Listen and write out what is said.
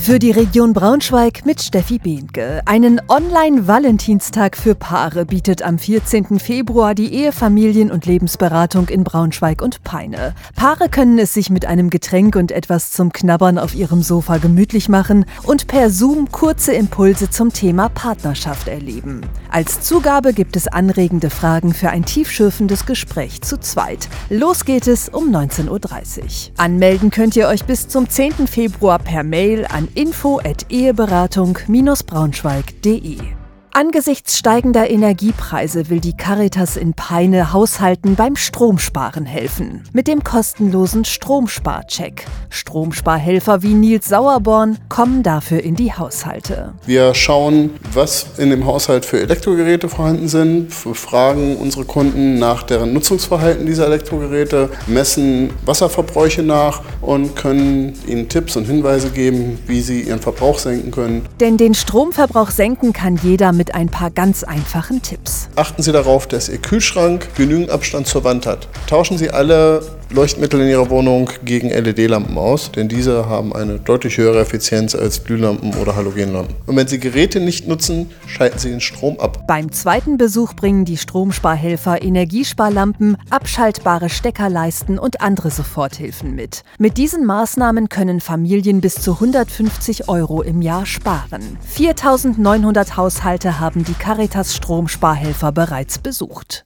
Für die Region Braunschweig mit Steffi Behnke. Einen Online-Valentinstag für Paare bietet am 14. Februar die Ehefamilien- und Lebensberatung in Braunschweig und Peine. Paare können es sich mit einem Getränk und etwas zum Knabbern auf ihrem Sofa gemütlich machen und per Zoom kurze Impulse zum Thema Partnerschaft erleben. Als Zugabe gibt es anregende Fragen für ein tiefschürfendes Gespräch zu zweit. Los geht es um 19.30 Uhr. Anmelden könnt ihr euch bis zum 10. Februar per Mail an info@eheberatung-braunschweig.de. Angesichts steigender Energiepreise will die Caritas in Peine Haushalten beim Stromsparen helfen. Mit dem kostenlosen Stromsparcheck. Stromsparhelfer wie Nils Sauerborn kommen dafür in die Haushalte. Wir schauen, was in dem Haushalt für Elektrogeräte vorhanden sind, fragen unsere Kunden nach deren Nutzungsverhalten dieser Elektrogeräte, messen Wasserverbräuche nach und können ihnen Tipps und Hinweise geben, wie sie ihren Verbrauch senken können. Denn den Stromverbrauch senken kann jeder mit ein paar ganz einfachen Tipps. Achten Sie darauf, dass Ihr Kühlschrank genügend Abstand zur Wand hat. Tauschen Sie alle Leuchtmittel in Ihrer Wohnung gegen LED-Lampen aus, denn diese haben eine deutlich höhere Effizienz als Glühlampen oder Halogenlampen. Und wenn Sie Geräte nicht nutzen, schalten Sie den Strom ab. Beim zweiten Besuch bringen die Stromsparhelfer Energiesparlampen, abschaltbare Steckerleisten und andere Soforthilfen mit. Mit diesen Maßnahmen können Familien bis zu 150 Euro im Jahr sparen. 4900 Haushalte haben die Caritas Stromsparhelfer bereits besucht.